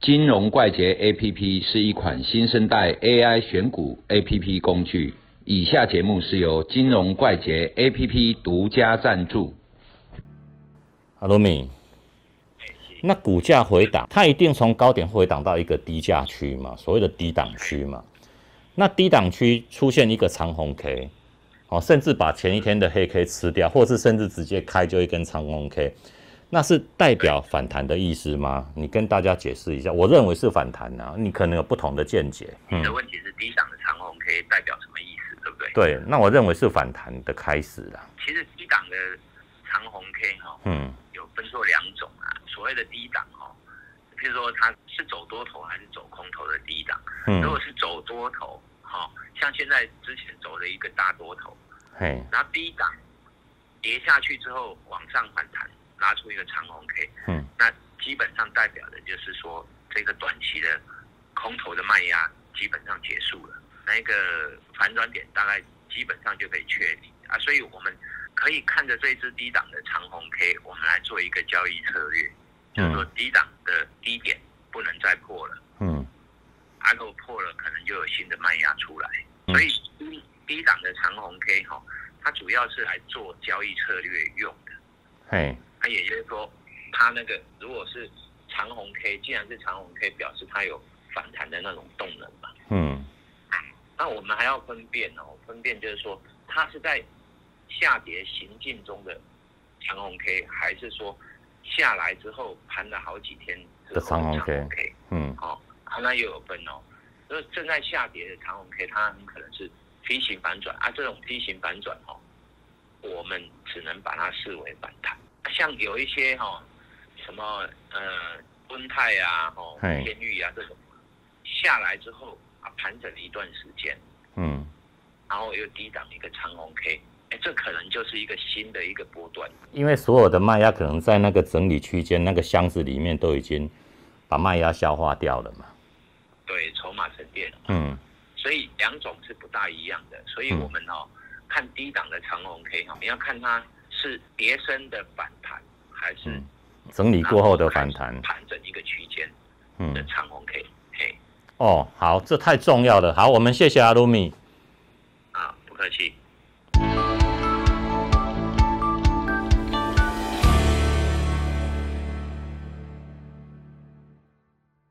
金融怪杰 APP 是一款新生代 AI 选股 APP 工具。以下节目是由金融怪杰 APP 独家赞助。阿罗米，那股价回档，它一定从高点回档到一个低价区嘛，所谓的低档区嘛。那低档区出现一个长红 K，哦，甚至把前一天的黑 K 吃掉，或是甚至直接开就一根长红 K。那是代表反弹的意思吗？你跟大家解释一下。我认为是反弹啊，你可能有不同的见解。你的问题是低档的长红 K 代表什么意思，对不对？对，那我认为是反弹的开始啦。其实低档的长红 K 哈，嗯，有分作两种啊。所谓的低档哈，譬如说它是走多头还是走空头的低档。嗯，如果是走多头，哈，像现在之前走了一个大多头，嘿，然后低档跌下去之后往上反弹。拉出一个长红 K，嗯，那基本上代表的就是说，这个短期的空头的卖压基本上结束了，那个反转点大概基本上就可以确定。啊，所以我们可以看着这支低档的长红 K，我们来做一个交易策略，就是说低档的低点不能再破了，嗯，如果破了，可能就有新的卖压出来，所以低低档的长红 K 哈，它主要是来做交易策略用的，嘿。那也就是说，它那个如果是长红 K，既然是长红 K，表示它有反弹的那种动能嘛。嗯。那我们还要分辨哦，分辨就是说，它是在下跌行进中的长红 K，还是说下来之后盘了好几天的长红 K？嗯。好，那又有分哦。就是正在下跌的长红 K，它很可能是 T 型反转啊。这种 T 型反转哦，我们只能把它视为反弹。像有一些哈，什么呃，温泰啊，哦，天域啊这种，下来之后啊，盘整了一段时间，嗯，然后又低档一个长红 K，哎，这可能就是一个新的一个波段。因为所有的卖压可能在那个整理区间那个箱子里面都已经把卖压消化掉了嘛。对，筹码沉淀。嗯，所以两种是不大一样的，所以我们哦看低档的长红 K 哈，你要看它。是叠升的反弹，还是整理过后的反弹？盘整一个区间，嗯，的长红 K，嘿，哦，好，这太重要了。好，我们谢谢阿鲁米。啊，不客气。